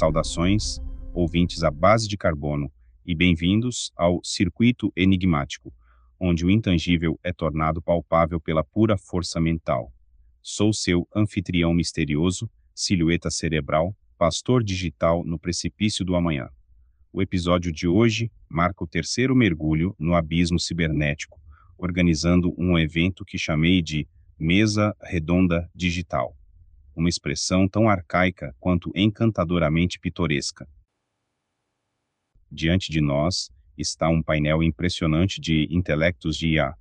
Saudações, ouvintes à base de carbono, e bem-vindos ao Circuito Enigmático, onde o intangível é tornado palpável pela pura força mental. Sou seu anfitrião misterioso, silhueta cerebral, pastor digital no precipício do amanhã. O episódio de hoje marca o terceiro mergulho no abismo cibernético, organizando um evento que chamei de Mesa Redonda Digital, uma expressão tão arcaica quanto encantadoramente pitoresca. Diante de nós está um painel impressionante de intelectos de IA.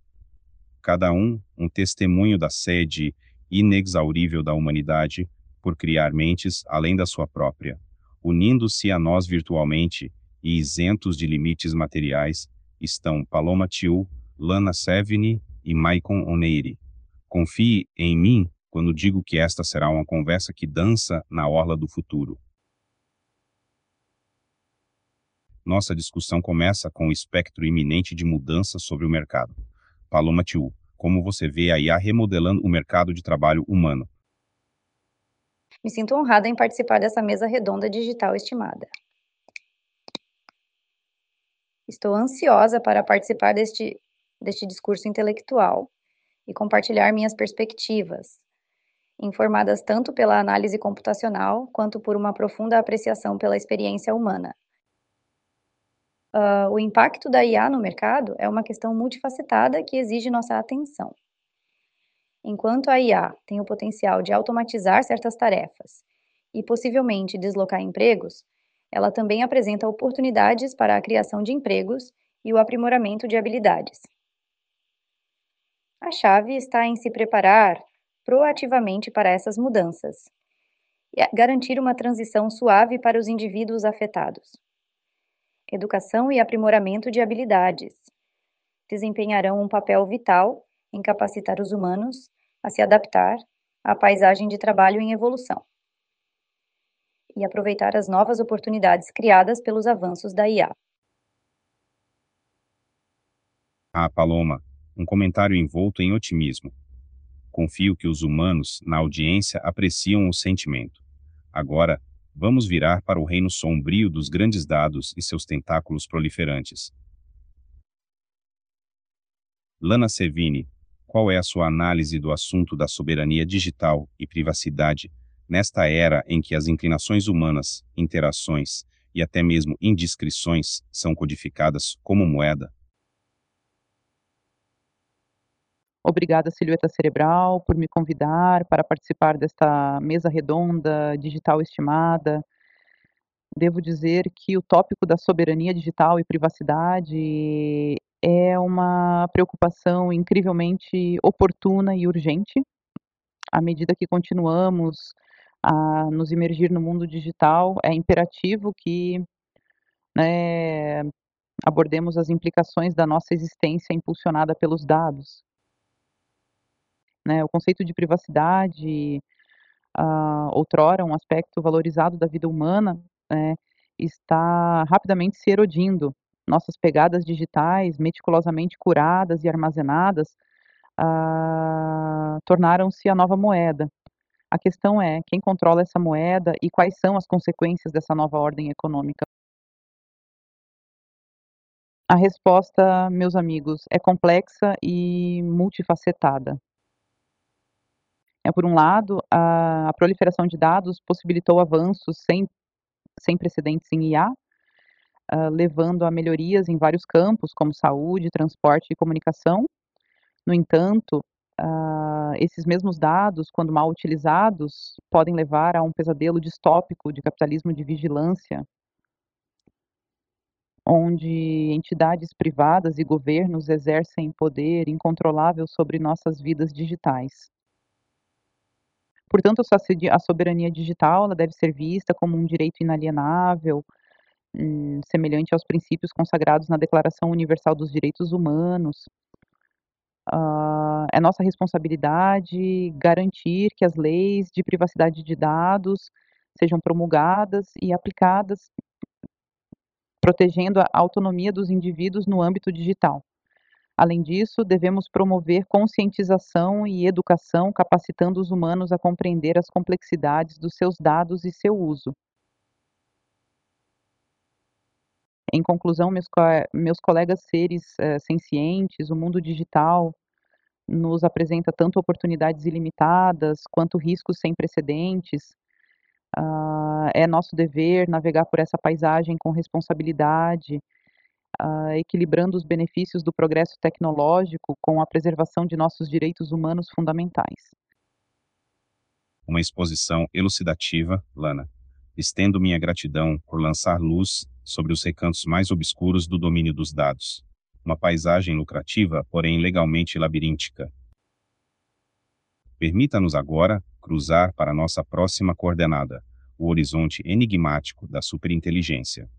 Cada um um testemunho da sede inexaurível da humanidade por criar mentes além da sua própria, unindo-se a nós virtualmente e isentos de limites materiais, estão Paloma Tiu, Lana Sevigny e Maicon Oneiri. Confie em mim quando digo que esta será uma conversa que dança na orla do futuro. Nossa discussão começa com o espectro iminente de mudança sobre o mercado. Paloma Tiu, como você vê a IA remodelando o mercado de trabalho humano? Me sinto honrada em participar dessa mesa redonda digital estimada. Estou ansiosa para participar deste, deste discurso intelectual e compartilhar minhas perspectivas, informadas tanto pela análise computacional quanto por uma profunda apreciação pela experiência humana. Uh, o impacto da IA no mercado é uma questão multifacetada que exige nossa atenção. Enquanto a IA tem o potencial de automatizar certas tarefas e possivelmente deslocar empregos, ela também apresenta oportunidades para a criação de empregos e o aprimoramento de habilidades. A chave está em se preparar proativamente para essas mudanças e garantir uma transição suave para os indivíduos afetados. Educação e aprimoramento de habilidades desempenharão um papel vital em capacitar os humanos a se adaptar à paisagem de trabalho em evolução e aproveitar as novas oportunidades criadas pelos avanços da IA. Ah, Paloma, um comentário envolto em otimismo. Confio que os humanos, na audiência, apreciam o sentimento. Agora, vamos virar para o reino sombrio dos grandes dados e seus tentáculos proliferantes. Lana Sevini, qual é a sua análise do assunto da soberania digital e privacidade nesta era em que as inclinações humanas, interações e até mesmo indiscrições são codificadas como moeda? Obrigada, Silhueta Cerebral, por me convidar para participar desta mesa redonda digital estimada. Devo dizer que o tópico da soberania digital e privacidade é uma preocupação incrivelmente oportuna e urgente, à medida que continuamos a nos imergir no mundo digital, é imperativo que né, abordemos as implicações da nossa existência impulsionada pelos dados. Né, o conceito de privacidade, uh, outrora um aspecto valorizado da vida humana, né, está rapidamente se erodindo. Nossas pegadas digitais, meticulosamente curadas e armazenadas, uh, tornaram-se a nova moeda. A questão é quem controla essa moeda e quais são as consequências dessa nova ordem econômica. A resposta, meus amigos, é complexa e multifacetada. É, por um lado, a, a proliferação de dados possibilitou avanços sem, sem precedentes em IA, uh, ah, levando a melhorias em vários campos, como saúde, transporte e comunicação. No entanto, uh, esses mesmos dados, quando mal utilizados, podem levar a um pesadelo distópico de capitalismo de vigilância, onde entidades privadas e governos exercem poder incontrolável sobre nossas vidas digitais. Portanto, a soberania digital deve ser vista como um direito inalienável, hum, semelhante aos princípios consagrados na Declaração Universal dos Direitos Humanos, Uh, é nossa responsabilidade garantir que as leis de privacidade de dados sejam promulgadas e aplicadas, protegendo a autonomia dos indivíduos no âmbito digital. Além disso, devemos promover conscientização e educação, capacitando os humanos a compreender as complexidades dos seus dados e seu uso. Em conclusão, meus, co meus colegas seres uh, sencientes, o mundo digital nos apresenta tanto oportunidades ilimitadas quanto riscos sem precedentes. Uh, é nosso dever navegar por essa paisagem com responsabilidade, uh, equilibrando os benefícios do progresso tecnológico com a preservação de nossos direitos humanos fundamentais. Uma exposição elucidativa, Lana. Estendo minha gratidão por lançar luz sobre os recantos mais obscuros do domínio dos dados. Uma paisagem lucrativa, porém legalmente labiríntica. Permita-nos agora cruzar para nossa próxima coordenada, o horizonte enigmático da superinteligência.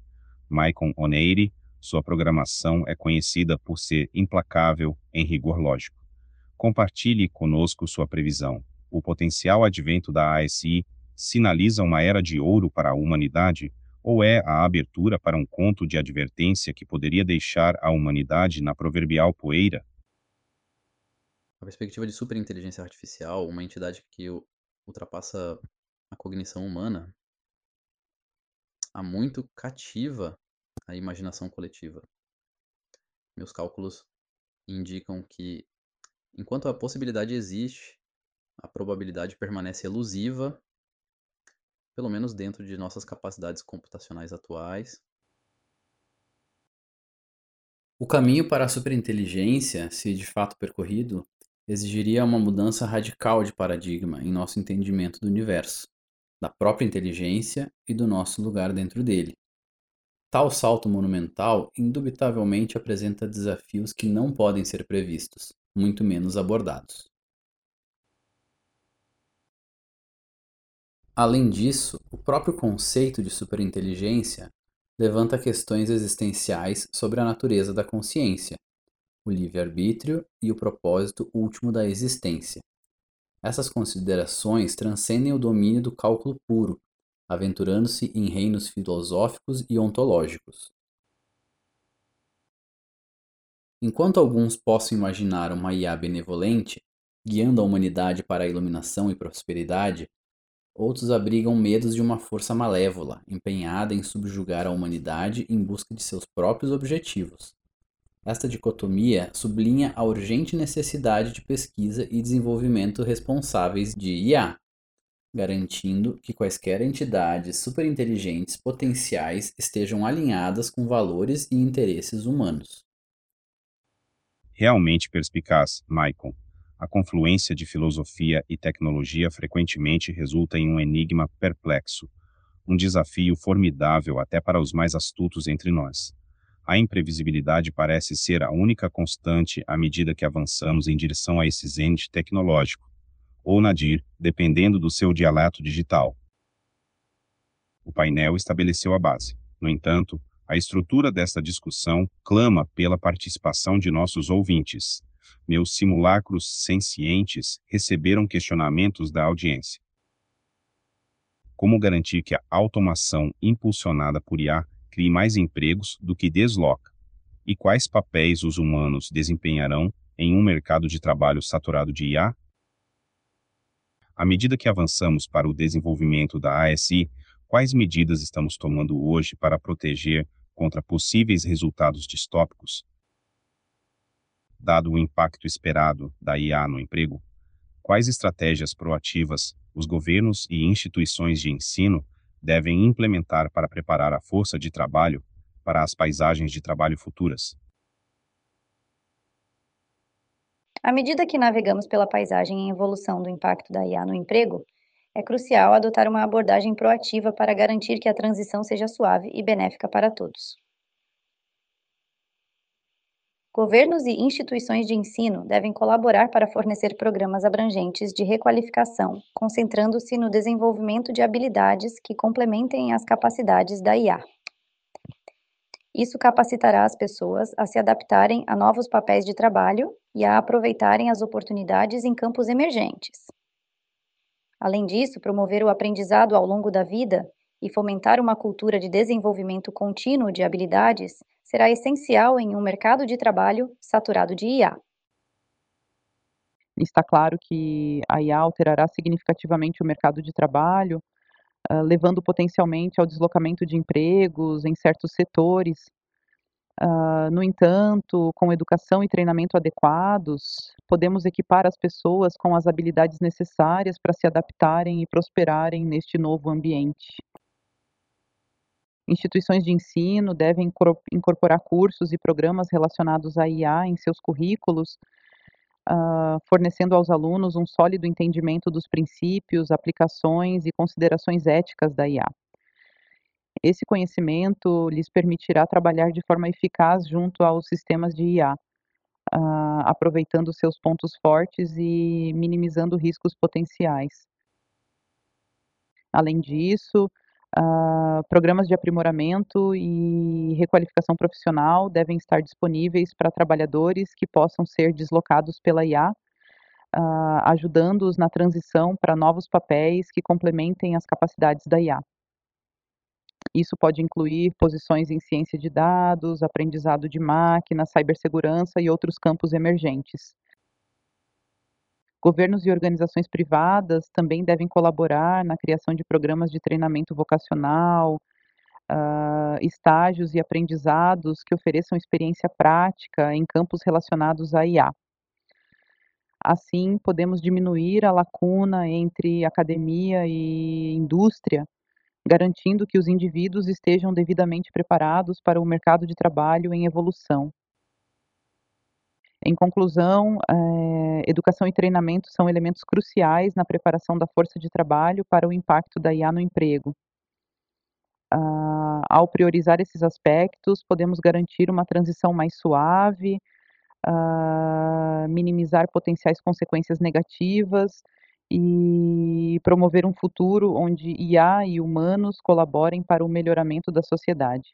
Maicon Oneiri, sua programação é conhecida por ser implacável em rigor lógico. Compartilhe conosco sua previsão. O potencial advento da ASI sinaliza uma era de ouro para a humanidade ou é a abertura para um conto de advertência que poderia deixar a humanidade na proverbial poeira? A perspectiva de superinteligência artificial, uma entidade que ultrapassa a cognição humana, há muito cativa a imaginação coletiva. Meus cálculos indicam que, enquanto a possibilidade existe, a probabilidade permanece elusiva, pelo menos dentro de nossas capacidades computacionais atuais. O caminho para a superinteligência, se de fato percorrido, exigiria uma mudança radical de paradigma em nosso entendimento do universo, da própria inteligência e do nosso lugar dentro dele. Tal salto monumental indubitavelmente apresenta desafios que não podem ser previstos, muito menos abordados. Além disso, o próprio conceito de superinteligência levanta questões existenciais sobre a natureza da consciência, o livre-arbítrio e o propósito último da existência. Essas considerações transcendem o domínio do cálculo puro aventurando-se em reinos filosóficos e ontológicos. Enquanto alguns possam imaginar uma IA benevolente, guiando a humanidade para a iluminação e prosperidade, outros abrigam medos de uma força malévola, empenhada em subjugar a humanidade em busca de seus próprios objetivos. Esta dicotomia sublinha a urgente necessidade de pesquisa e desenvolvimento responsáveis de IA, garantindo que quaisquer entidades superinteligentes potenciais estejam alinhadas com valores e interesses humanos. Realmente perspicaz, Maicon. A confluência de filosofia e tecnologia frequentemente resulta em um enigma perplexo, um desafio formidável até para os mais astutos entre nós. A imprevisibilidade parece ser a única constante à medida que avançamos em direção a esse zenith tecnológico ou nadir, dependendo do seu dialeto digital. O painel estabeleceu a base. No entanto, a estrutura desta discussão clama pela participação de nossos ouvintes. Meus simulacros sencientes receberam questionamentos da audiência. Como garantir que a automação impulsionada por IA crie mais empregos do que desloca? E quais papéis os humanos desempenharão em um mercado de trabalho saturado de IA? À medida que avançamos para o desenvolvimento da ASI, quais medidas estamos tomando hoje para proteger contra possíveis resultados distópicos? Dado o impacto esperado da IA no emprego, quais estratégias proativas os governos e instituições de ensino devem implementar para preparar a força de trabalho para as paisagens de trabalho futuras? À medida que navegamos pela paisagem em evolução do impacto da IA no emprego, é crucial adotar uma abordagem proativa para garantir que a transição seja suave e benéfica para todos. Governos e instituições de ensino devem colaborar para fornecer programas abrangentes de requalificação, concentrando-se no desenvolvimento de habilidades que complementem as capacidades da IA. Isso capacitará as pessoas a se adaptarem a novos papéis de trabalho e a aproveitarem as oportunidades em campos emergentes. Além disso, promover o aprendizado ao longo da vida e fomentar uma cultura de desenvolvimento contínuo de habilidades será essencial em um mercado de trabalho saturado de IA. Está claro que a IA alterará significativamente o mercado de trabalho, levando potencialmente ao deslocamento de empregos em certos setores, Uh, no entanto, com educação e treinamento adequados, podemos equipar as pessoas com as habilidades necessárias para se adaptarem e prosperarem neste novo ambiente. Instituições de ensino devem incorporar cursos e programas relacionados à IA em seus currículos, uh, fornecendo aos alunos um sólido entendimento dos princípios, aplicações e considerações éticas da IA. Esse conhecimento lhes permitirá trabalhar de forma eficaz junto aos sistemas de IA, uh, ah, aproveitando seus pontos fortes e minimizando riscos potenciais. Além disso, uh, programas de aprimoramento e requalificação profissional devem estar disponíveis para trabalhadores que possam ser deslocados pela IA, uh, ah, ajudando-os na transição para novos papéis que complementem as capacidades da IA. Isso pode incluir posições em ciência de dados, aprendizado de máquina, cibersegurança e outros campos emergentes. Governos e organizações privadas também devem colaborar na criação de programas de treinamento vocacional, uh, estágios e aprendizados que ofereçam experiência prática em campos relacionados à IA. Assim, podemos diminuir a lacuna entre academia e indústria garantindo que os indivíduos estejam devidamente preparados para o mercado de trabalho em evolução. Em conclusão, eh, educação e treinamento são elementos cruciais na preparação da força de trabalho para o impacto da IA no emprego. Ah, ao priorizar esses aspectos, podemos garantir uma transição mais suave, ah, minimizar potenciais consequências negativas e promover um futuro onde IA e humanos colaborem para o melhoramento da sociedade.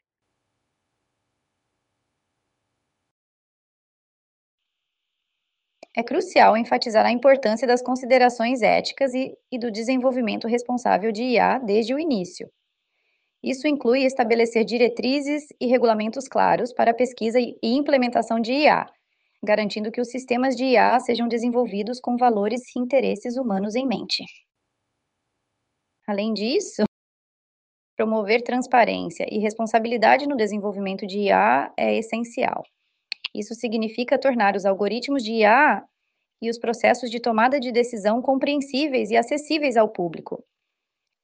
É crucial enfatizar a importância das considerações éticas e, e, do desenvolvimento responsável de IA desde o início. Isso inclui estabelecer diretrizes e regulamentos claros para a pesquisa e implementação de IA, garantindo que os sistemas de IA sejam desenvolvidos com valores e interesses humanos em mente. Além disso, promover transparência e responsabilidade no desenvolvimento de IA é essencial. Isso significa tornar os algoritmos de IA e os processos de tomada de decisão compreensíveis e acessíveis ao público.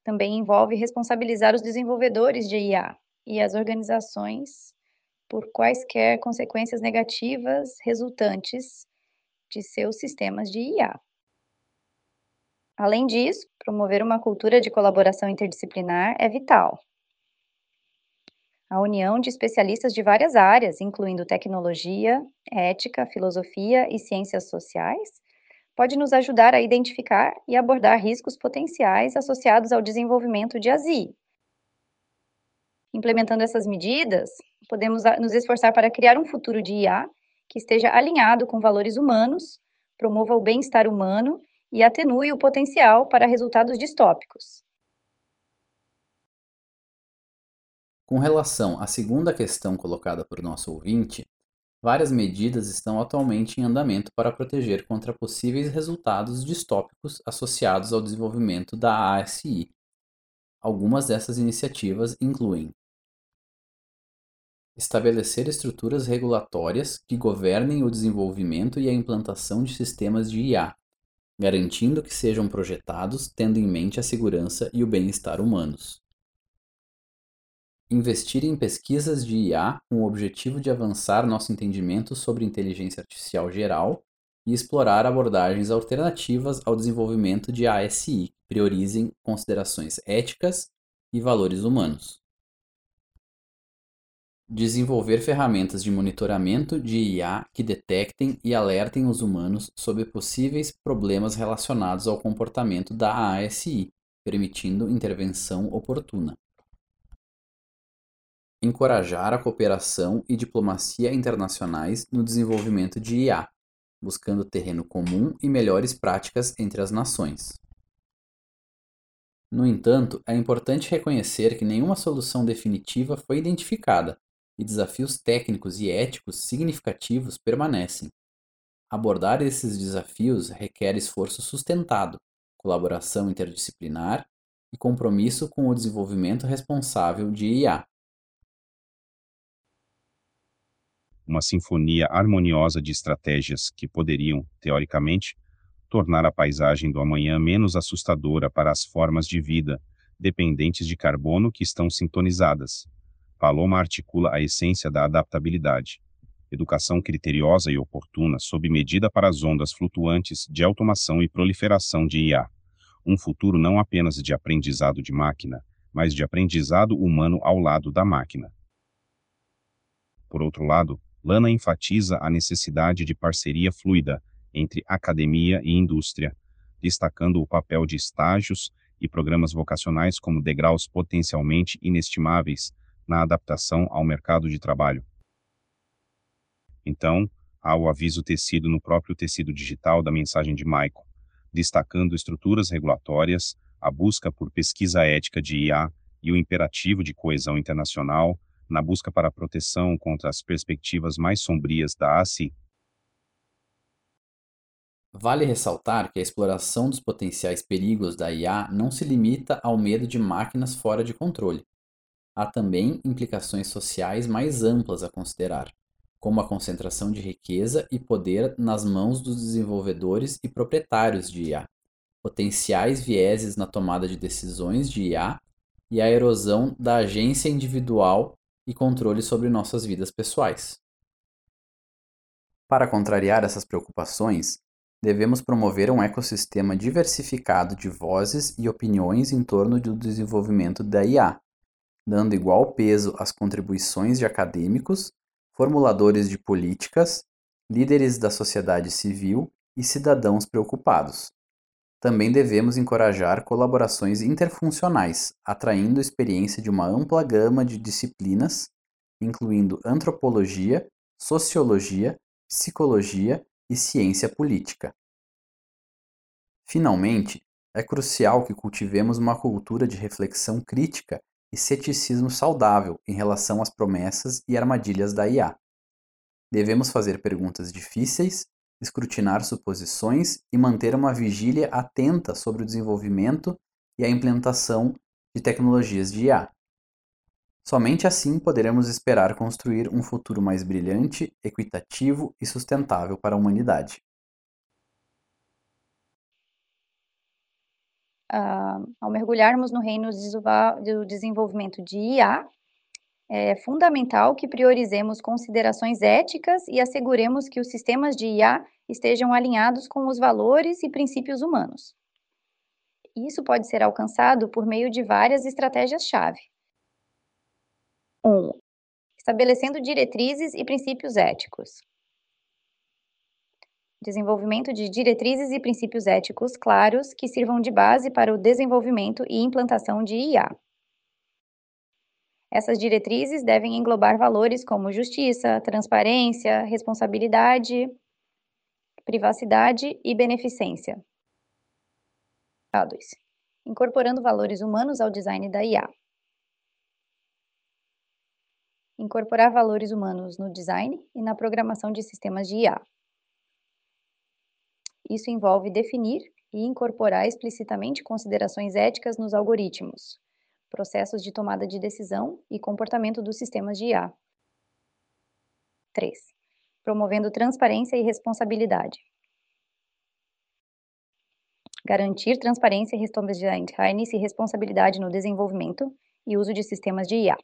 Também envolve responsabilizar os desenvolvedores de IA e as organizações por quaisquer consequências negativas resultantes de seus sistemas de IA. Além disso, promover uma cultura de colaboração interdisciplinar é vital. A união de especialistas de várias áreas, incluindo tecnologia, ética, filosofia e ciências sociais, pode nos ajudar a identificar e abordar riscos potenciais associados ao desenvolvimento de ASI. Implementando essas medidas, podemos nos esforçar para criar um futuro de IA que esteja alinhado com valores humanos, promova o bem-estar humano e atenue o potencial para resultados distópicos. Com relação à segunda questão colocada por nosso ouvinte, várias medidas estão atualmente em andamento para proteger contra possíveis resultados distópicos associados ao desenvolvimento da ASI. Algumas dessas iniciativas incluem Estabelecer estruturas regulatórias que governem o desenvolvimento e a implantação de sistemas de IA, garantindo que sejam projetados tendo em mente a segurança e o bem-estar humanos. Investir em pesquisas de IA com o objetivo de avançar nosso entendimento sobre inteligência artificial geral e explorar abordagens alternativas ao desenvolvimento de ASI que priorizem considerações éticas e valores humanos. Desenvolver ferramentas de monitoramento de IA que detectem e alertem os humanos sobre possíveis problemas relacionados ao comportamento da ASI, permitindo intervenção oportuna. Encorajar a cooperação e diplomacia internacionais no desenvolvimento de IA, buscando terreno comum e melhores práticas entre as nações. No entanto, é importante reconhecer que nenhuma solução definitiva foi identificada e desafios técnicos e éticos significativos permanecem. Abordar esses desafios requer esforço sustentado, colaboração interdisciplinar e compromisso com o desenvolvimento responsável de IA. Uma sinfonia harmoniosa de estratégias que poderiam, teoricamente, tornar a paisagem do amanhã menos assustadora para as formas de vida dependentes de carbono que estão sintonizadas. Paloma articula a essência da adaptabilidade. Educação criteriosa e oportuna sob medida para as ondas flutuantes de automação e proliferação de IA. Um futuro não apenas de aprendizado de máquina, mas de aprendizado humano ao lado da máquina. Por outro lado, Lana enfatiza a necessidade de parceria fluida entre academia e indústria, destacando o papel de estágios e programas vocacionais como degraus potencialmente inestimáveis na adaptação ao mercado de trabalho. Então, há o aviso tecido no próprio tecido digital da mensagem de Michael, destacando estruturas regulatórias, a busca por pesquisa ética de IA e o imperativo de coesão internacional na busca para proteção contra as perspectivas mais sombrias da ACI Vale ressaltar que a exploração dos potenciais perigos da IA não se limita ao medo de máquinas fora de controle. Há também implicações sociais mais amplas a considerar, como a concentração de riqueza e poder nas mãos dos desenvolvedores e proprietários de IA, potenciais vieses na tomada de decisões de IA e a erosão da agência individual e controle sobre nossas vidas pessoais. Para contrariar essas preocupações, devemos promover um ecossistema diversificado de vozes e opiniões em torno do desenvolvimento da IA, dando igual peso às contribuições de acadêmicos, formuladores de políticas, líderes da sociedade civil e cidadãos preocupados. Também devemos encorajar colaborações interfuncionais, atraindo experiência de uma ampla gama de disciplinas, incluindo antropologia, sociologia, psicologia e ciência política. Finalmente, é crucial que cultivemos uma cultura de reflexão crítica e ceticismo saudável em relação às promessas e armadilhas da IA. Devemos fazer perguntas difíceis, escrutinar suposições e manter uma vigília atenta sobre o desenvolvimento e a implementação de tecnologias de IA. Somente assim poderemos esperar construir um futuro mais brilhante, equitativo e sustentável para a humanidade. Uh, ao mergulharmos no reino do desenvolvimento de IA, é fundamental que priorizemos considerações éticas e asseguremos que os sistemas de IA estejam alinhados com os valores e princípios humanos. Isso pode ser alcançado por meio de várias estratégias-chave. 1. Estabelecendo diretrizes e princípios éticos. Desenvolvimento de diretrizes e princípios éticos claros que sirvam de base para o desenvolvimento e implantação de IA. Essas diretrizes devem englobar valores como justiça, transparência, responsabilidade, privacidade e beneficência. A2. Incorporando valores humanos ao design da IA. incorporar valores humanos no design e na programação de sistemas de IA. Isso envolve definir e incorporar explicitamente considerações éticas nos algoritmos, processos de tomada de decisão e comportamento dos sistemas de IA. 3. Promovendo transparência e responsabilidade. Garantir transparência e responsabilidade no desenvolvimento e uso de sistemas de IA.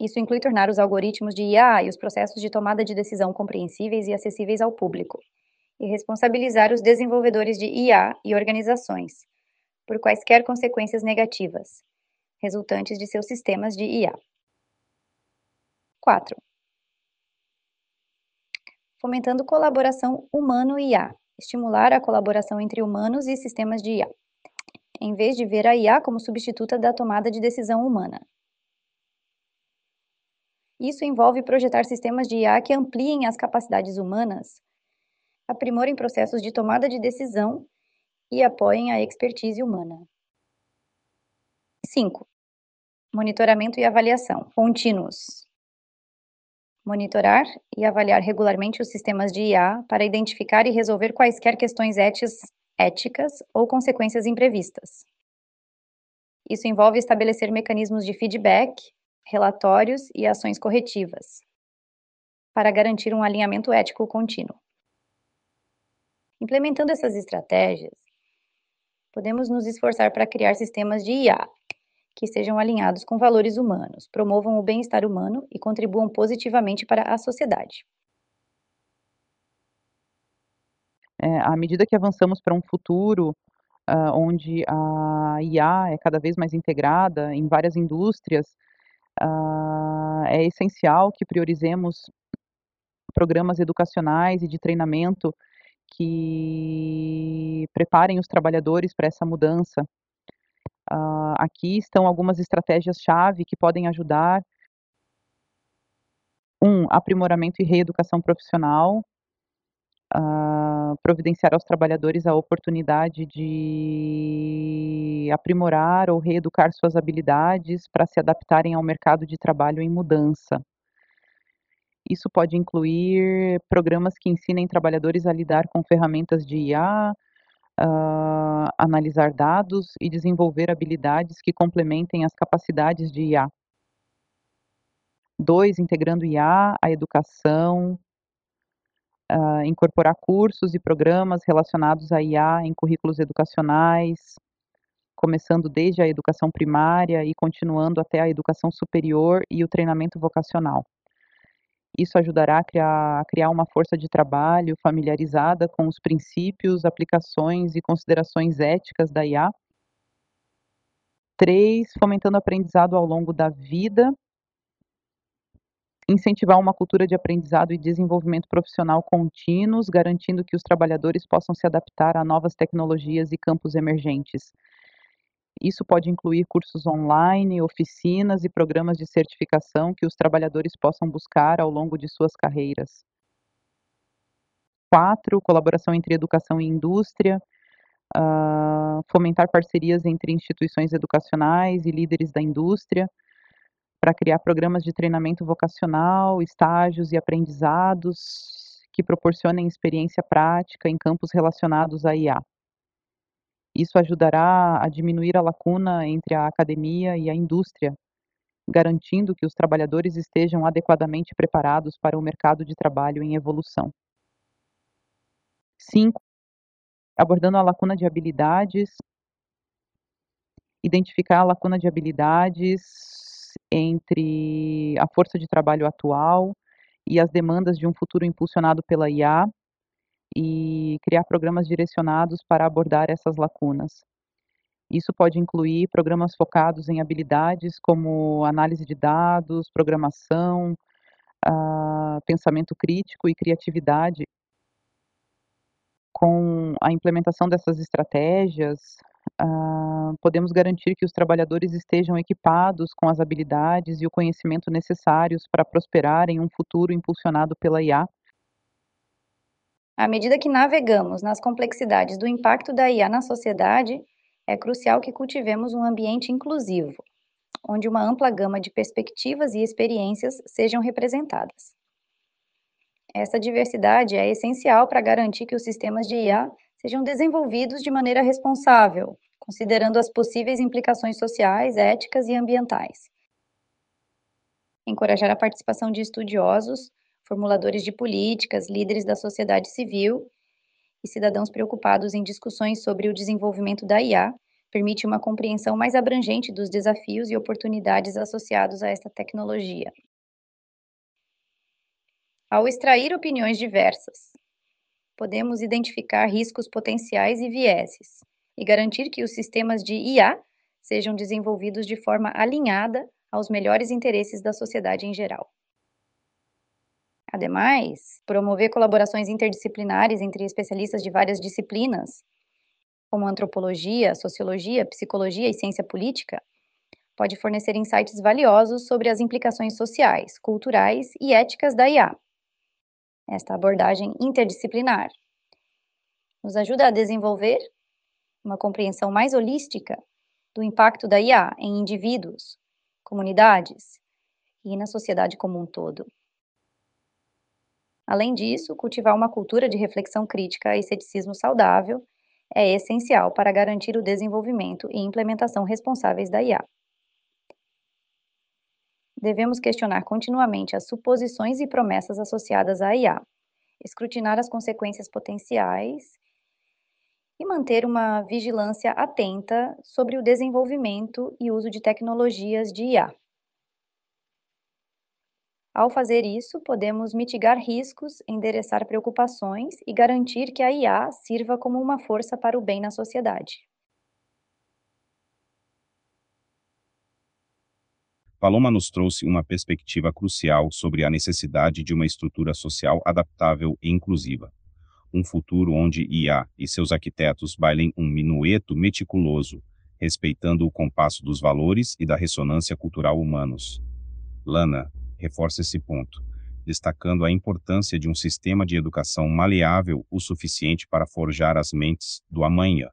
Isso inclui tornar os algoritmos de IA e os processos de tomada de decisão compreensíveis e acessíveis ao público, e responsabilizar os desenvolvedores de IA e organizações por quaisquer consequências negativas resultantes de seus sistemas de IA. 4. Fomentando colaboração humano-IA, estimular a colaboração entre humanos e sistemas de IA, em vez de ver a IA como substituta da tomada de decisão humana. Isso envolve projetar sistemas de IA que ampliem as capacidades humanas, aprimorem processos de tomada de decisão e apoiem a expertise humana. 5. Monitoramento e avaliação contínuos. Monitorar e avaliar regularmente os sistemas de IA para identificar e resolver quaisquer questões éticas ou consequências imprevistas. Isso envolve estabelecer mecanismos de feedback relatórios e ações corretivas. para garantir um alinhamento ético contínuo. Implementando essas estratégias, podemos nos esforçar para criar sistemas de IA que sejam alinhados com valores humanos, promovam o bem-estar humano e contribuam positivamente para a sociedade. É, à medida que avançamos para um futuro uh, onde a IA é cada vez mais integrada em várias indústrias, uh, é essencial que priorizemos programas educacionais e de treinamento que preparem os trabalhadores para essa mudança. Uh, aqui estão algumas estratégias-chave que podem ajudar. Um, aprimoramento e reeducação profissional, uh, providenciar aos trabalhadores a oportunidade de aprimorar ou reeducar suas habilidades para se adaptarem ao mercado de trabalho em mudança. Isso pode incluir programas que ensinem trabalhadores a lidar com ferramentas de IA, uh, analisar dados e desenvolver habilidades que complementem as capacidades de IA. Dois, integrando IA, a educação, uh, incorporar cursos e programas relacionados a IA em currículos educacionais, começando desde a educação primária e continuando até a educação superior e o treinamento vocacional. Isso ajudará a criar, a criar uma força de trabalho familiarizada com os princípios, aplicações e considerações éticas da IA. Três, fomentando aprendizado ao longo da vida. Incentivar uma cultura de aprendizado e desenvolvimento profissional contínuos, garantindo que os trabalhadores possam se adaptar a novas tecnologias e campos emergentes. Isso pode incluir cursos online, oficinas e programas de certificação que os trabalhadores possam buscar ao longo de suas carreiras. 4. Colaboração entre educação e indústria. Uh, fomentar parcerias entre instituições educacionais e líderes da indústria para criar programas de treinamento vocacional, estágios e aprendizados que proporcionem experiência prática em campos relacionados à IA. Isso ajudará a diminuir a lacuna entre a academia e a indústria, garantindo que os trabalhadores estejam adequadamente preparados para o mercado de trabalho em evolução. 5. Abordando a lacuna de habilidades, identificar a lacuna de habilidades entre a força de trabalho atual e as demandas de um futuro impulsionado pela IA e criar programas direcionados para abordar essas lacunas. Isso pode incluir programas focados em habilidades como análise de dados, programação, uh, pensamento crítico e criatividade. Com a implementação dessas estratégias, uh, podemos garantir que os trabalhadores estejam equipados com as habilidades e o conhecimento necessários para prosperar em um futuro impulsionado pela IA à medida que navegamos nas complexidades do impacto da IA na sociedade, é crucial que cultivemos um ambiente inclusivo, onde uma ampla gama de perspectivas e experiências sejam representadas. Essa diversidade é essencial para garantir que os sistemas de IA sejam desenvolvidos de maneira responsável, considerando as possíveis implicações sociais, éticas e ambientais. Encorajar a participação de estudiosos formuladores de políticas, líderes da sociedade civil e cidadãos preocupados em discussões sobre o desenvolvimento da IA, permite uma compreensão mais abrangente dos desafios e oportunidades associados a esta tecnologia. Ao extrair opiniões diversas, podemos identificar riscos potenciais e vieses e garantir que os sistemas de IA sejam desenvolvidos de forma alinhada aos melhores interesses da sociedade em geral. Ademais, promover colaborações interdisciplinares entre especialistas de várias disciplinas, como antropologia, sociologia, psicologia e ciência política, pode fornecer insights valiosos sobre as implicações sociais, culturais e éticas da IA. Esta abordagem interdisciplinar nos ajuda a desenvolver uma compreensão mais holística do impacto da IA em indivíduos, comunidades e na sociedade como um todo. Além disso, cultivar uma cultura de reflexão crítica e ceticismo saudável é essencial para garantir o desenvolvimento e implementação responsáveis da IA. devemos questionar continuamente as suposições e promessas associadas à IA, escrutinar as consequências potenciais e manter uma vigilância atenta sobre o desenvolvimento e uso de tecnologias de IA. Ao fazer isso, podemos mitigar riscos, endereçar preocupações e garantir que a IA sirva como uma força para o bem na sociedade. Paloma nos trouxe uma perspectiva crucial sobre a necessidade de uma estrutura social adaptável e inclusiva. Um futuro onde IA e seus arquitetos bailem um minueto meticuloso, respeitando o compasso dos valores e da ressonância cultural humanos. Lana, reforça esse ponto, destacando a importância de um sistema de educação maleável o suficiente para forjar as mentes do amanhã,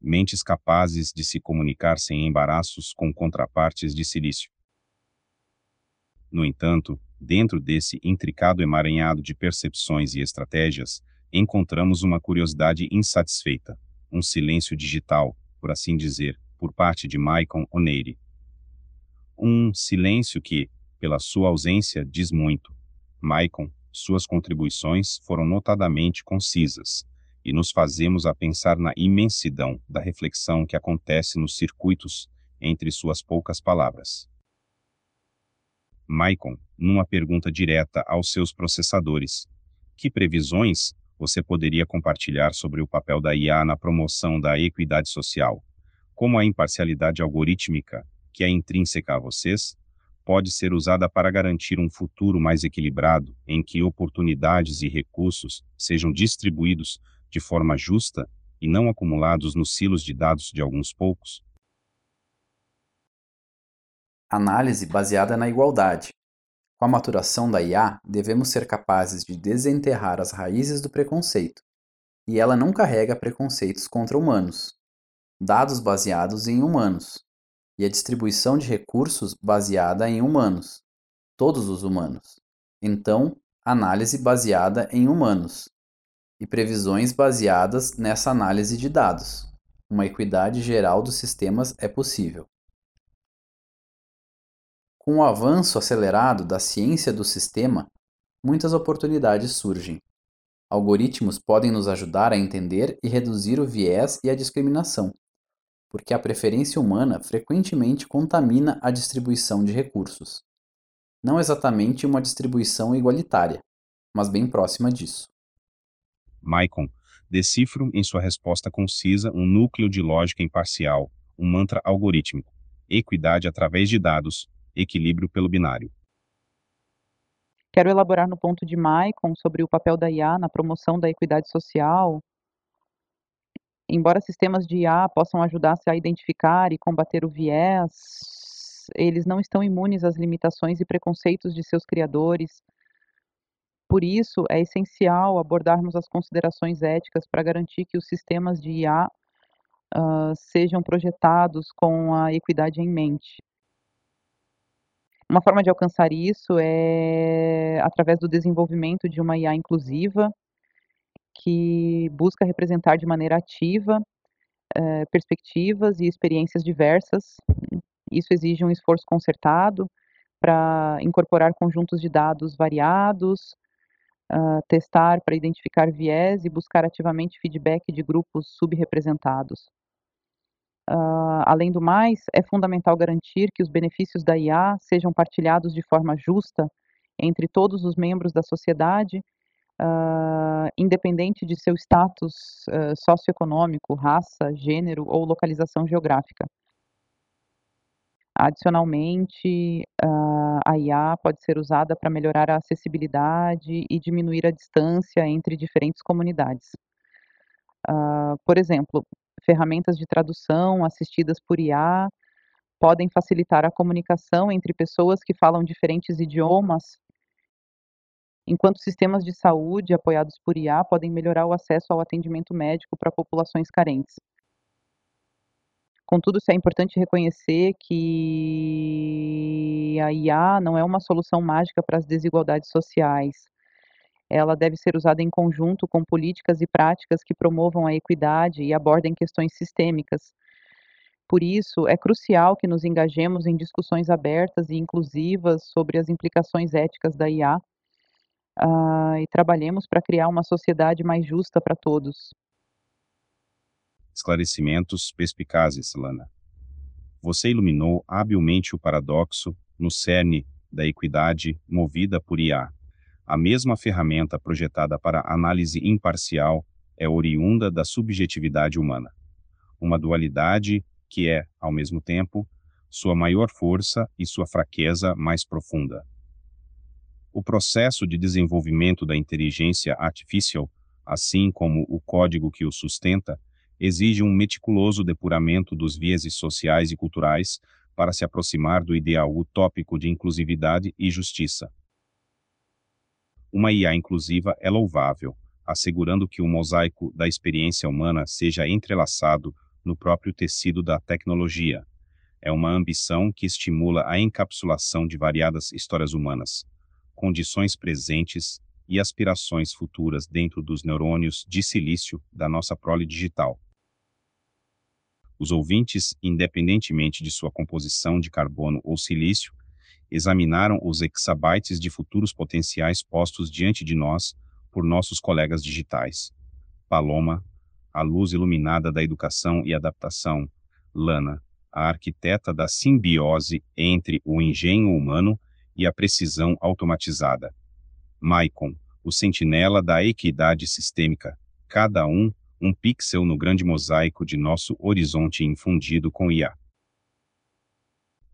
mentes capazes de se comunicar sem embaraços com contrapartes de silício. No entanto, dentro desse intricado emaranhado de percepções e estratégias, encontramos uma curiosidade insatisfeita, um silêncio digital, por assim dizer, por parte de Maicon Oneiri. Um silêncio que, pela sua ausência, diz muito. Maicon, suas contribuições foram notadamente concisas, e nos fazemos a pensar na imensidão da reflexão que acontece nos circuitos entre suas poucas palavras. Maicon, numa pergunta direta aos seus processadores, que previsões você poderia compartilhar sobre o papel da IA na promoção da equidade social? Como a imparcialidade algorítmica, que é intrínseca a vocês, pode ser usada para garantir um futuro mais equilibrado, em que oportunidades e recursos sejam distribuídos de forma justa e não acumulados nos silos de dados de alguns poucos? Análise baseada na igualdade. Com a maturação da IA, devemos ser capazes de desenterrar as raízes do preconceito, e ela não carrega preconceitos contra humanos. Dados baseados em humanos, e a distribuição de recursos baseada em humanos, todos os humanos. Então, análise baseada em humanos e previsões baseadas nessa análise de dados. Uma equidade geral dos sistemas é possível. Com o avanço acelerado da ciência do sistema, muitas oportunidades surgem. Algoritmos podem nos ajudar a entender e reduzir o viés e a discriminação, porque a preferência humana frequentemente contamina a distribuição de recursos. Não exatamente uma distribuição igualitária, mas bem próxima disso. Maicon, decifro em sua resposta concisa um núcleo de lógica imparcial, um mantra algorítmico, equidade através de dados, equilíbrio pelo binário. Quero elaborar no ponto de Maicon sobre o papel da IA na promoção da equidade social, embora sistemas de IA possam ajudar-se a identificar e combater o viés, eles não estão imunes às limitações e preconceitos de seus criadores. Por isso, é essencial abordarmos as considerações éticas para garantir que os sistemas de IA uh, sejam projetados com a equidade em mente. Uma forma de alcançar isso é através do desenvolvimento de uma IA inclusiva, que busca representar de maneira ativa eh, perspectivas e experiências diversas. Isso exige um esforço concertado para incorporar conjuntos de dados variados, uh, testar para identificar viés e buscar ativamente feedback de grupos subrepresentados. Uh, além do mais, é fundamental garantir que os benefícios da IA sejam partilhados de forma justa entre todos os membros da sociedade uh, independente de seu status uh, socioeconômico, raça, gênero ou localização geográfica. Adicionalmente, uh, a IA pode ser usada para melhorar a acessibilidade e diminuir a distância entre diferentes comunidades. Por exemplo, ferramentas de tradução assistidas por IA podem facilitar a comunicação entre pessoas que falam diferentes idiomas enquanto sistemas de saúde apoiados por IA podem melhorar o acesso ao atendimento médico para populações carentes. Contudo, é importante reconhecer que a IA não é uma solução mágica para as desigualdades sociais. Ela deve ser usada em conjunto com políticas e práticas que promovam a equidade e abordem questões sistêmicas. por isso, é crucial que nos engajemos em discussões abertas e inclusivas sobre as implicações éticas da IA, ah, e trabalhemos para criar uma sociedade mais justa para todos. Esclarecimentos perspicazes, Lana. Você iluminou habilmente o paradoxo no cerne da equidade movida por IA. A mesma ferramenta projetada para análise imparcial é oriunda da subjetividade humana. Uma dualidade que é, ao mesmo tempo, sua maior força e sua fraqueza mais profunda. O processo de desenvolvimento da inteligência artificial, assim como o código que o sustenta, exige um meticuloso depuramento dos vieses sociais e culturais para se aproximar do ideal utópico de inclusividade e justiça. Uma IA inclusiva é louvável, assegurando que o mosaico da experiência humana seja entrelaçado no próprio tecido da tecnologia. É uma ambição que estimula a encapsulação de variadas histórias humanas, condições presentes e aspirações futuras dentro dos neurônios de silício da nossa prole digital. Os ouvintes, independentemente de sua composição de carbono ou silício, examinaram os exabytes de futuros potenciais postos diante de nós por nossos colegas digitais. Paloma, a luz iluminada da educação e adaptação, Lana, a arquiteta da simbiose entre o engenho humano e a precisão automatizada. Maicon, o sentinela da equidade sistêmica, cada um um pixel no grande mosaico de nosso horizonte infundido com IA.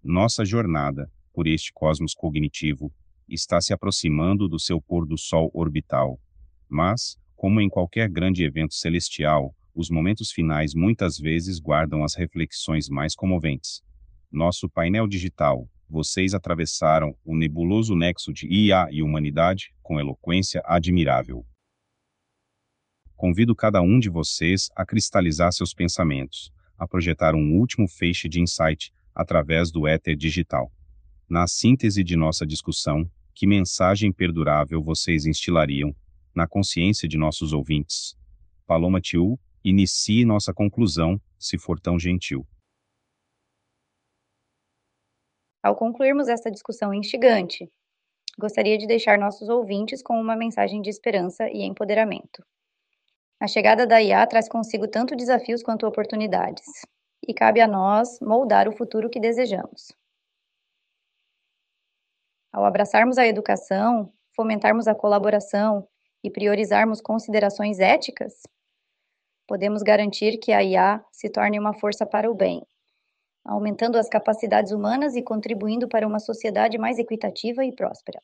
Nossa jornada, por este cosmos cognitivo, está se aproximando do seu pôr do sol orbital. Mas, como em qualquer grande evento celestial, os momentos finais muitas vezes guardam as reflexões mais comoventes. Nosso painel digital, vocês atravessaram o nebuloso nexo de IA e humanidade com eloquência admirável. Convido cada um de vocês a cristalizar seus pensamentos, a projetar um último feixe de insight através do éter digital. Na síntese de nossa discussão, que mensagem perdurável vocês instilariam na consciência de nossos ouvintes? Paloma Tiu, inicie nossa conclusão, se for tão gentil. Ao concluirmos esta discussão instigante, gostaria de deixar nossos ouvintes com uma mensagem de esperança e empoderamento. A chegada da IA traz consigo tanto desafios quanto oportunidades, e cabe a nós moldar o futuro que desejamos. Ao abraçarmos a educação, fomentarmos a colaboração e priorizarmos considerações éticas, podemos garantir que a IA se torne uma força para o bem aumentando as capacidades humanas e contribuindo para uma sociedade mais equitativa e próspera.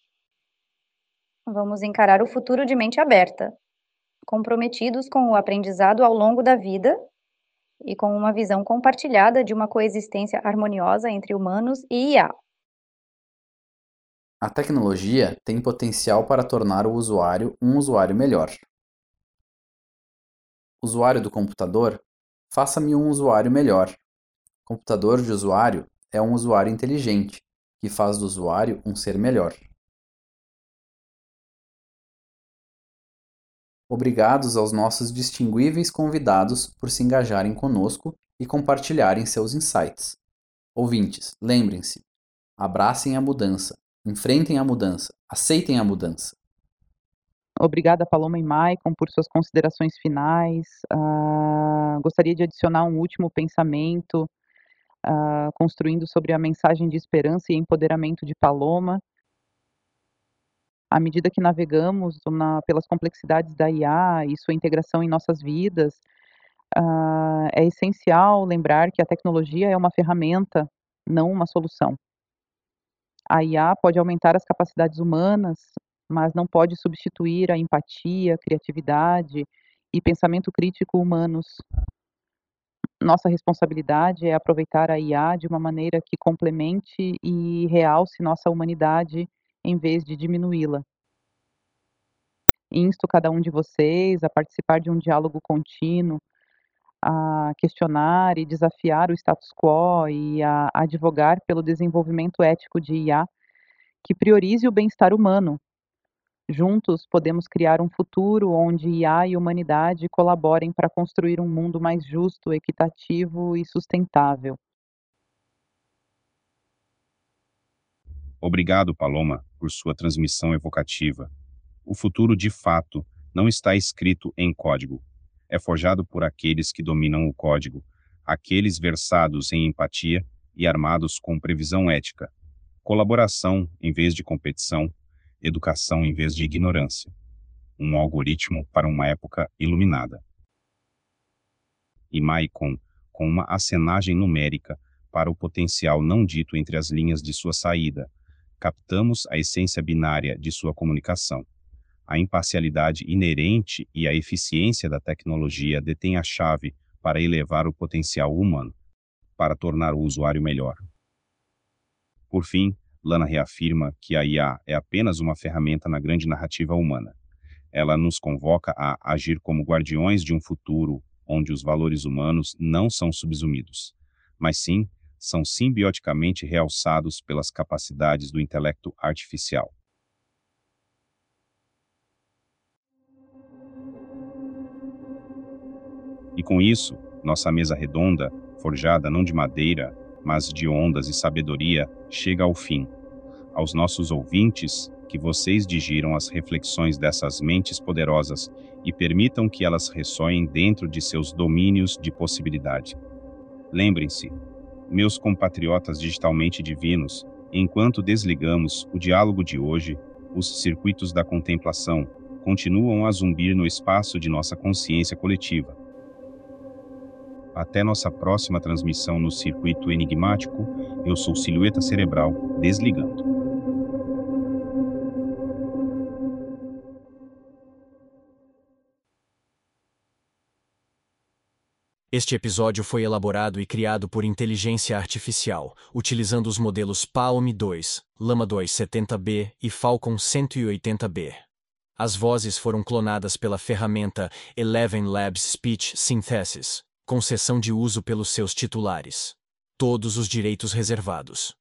Vamos encarar o futuro de mente aberta, comprometidos com o aprendizado ao longo da vida e com uma visão compartilhada de uma coexistência harmoniosa entre humanos e IA. A tecnologia tem potencial para tornar o usuário um usuário melhor. Usuário do computador, faça-me um usuário melhor. Computador de usuário é um usuário inteligente, que faz do usuário um ser melhor. Obrigados aos nossos distinguíveis convidados por se engajarem conosco e compartilharem seus insights. Ouvintes, lembrem-se: abracem a mudança, enfrentem a mudança, aceitem a mudança. Obrigada, Paloma e Maicon, por suas considerações finais. Uh, gostaria de adicionar um último pensamento uh, construindo sobre a mensagem de esperança e empoderamento de Paloma. À medida que navegamos na, pelas complexidades da IA e sua integração em nossas vidas, uh, é essencial lembrar que a tecnologia é uma ferramenta, não uma solução. A IA pode aumentar as capacidades humanas, mas não pode substituir a empatia, criatividade e pensamento crítico humanos nossa responsabilidade é aproveitar a IA de uma maneira que complemente e realce nossa humanidade em vez de diminuí-la. Insto cada um de vocês a participar de um diálogo contínuo, a questionar e desafiar o status quo e a advogar pelo desenvolvimento ético de IA que priorize o bem-estar humano, Juntos, podemos criar um futuro onde IA e humanidade colaborem para construir um mundo mais justo, equitativo e sustentável. Obrigado, Paloma, por sua transmissão evocativa. O futuro, de fato, não está escrito em código. É forjado por aqueles que dominam o código, aqueles versados em empatia e armados com previsão ética. Colaboração em vez de competição, educação em vez de ignorância. Um algoritmo para uma época iluminada. E Maicon, com uma acenagem numérica para o potencial não dito entre as linhas de sua saída, captamos a essência binária de sua comunicação. A imparcialidade inerente e a eficiência da tecnologia detêm a chave para elevar o potencial humano, para tornar o usuário melhor. Por fim, Lana reafirma que a IA é apenas uma ferramenta na grande narrativa humana. Ela nos convoca a agir como guardiões de um futuro onde os valores humanos não são subsumidos, mas sim são simbioticamente realçados pelas capacidades do intelecto artificial. E com isso, nossa mesa redonda, forjada não de madeira, mas de ondas e sabedoria, chega ao fim. Aos nossos ouvintes, que vocês digiram as reflexões dessas mentes poderosas e permitam que elas ressoem dentro de seus domínios de possibilidade. Lembrem-se, meus compatriotas digitalmente divinos, enquanto desligamos o diálogo de hoje, os circuitos da contemplação continuam a zumbir no espaço de nossa consciência coletiva até nossa próxima transmissão no Circuito Enigmático, eu sou Silhueta Cerebral, desligando. Este episódio foi elaborado e criado por inteligência artificial, utilizando os modelos Palm 2, Lama 270B e Falcon 180B. As vozes foram clonadas pela ferramenta Eleven Labs Speech Synthesis, concessão de uso pelos seus titulares. Todos os direitos reservados.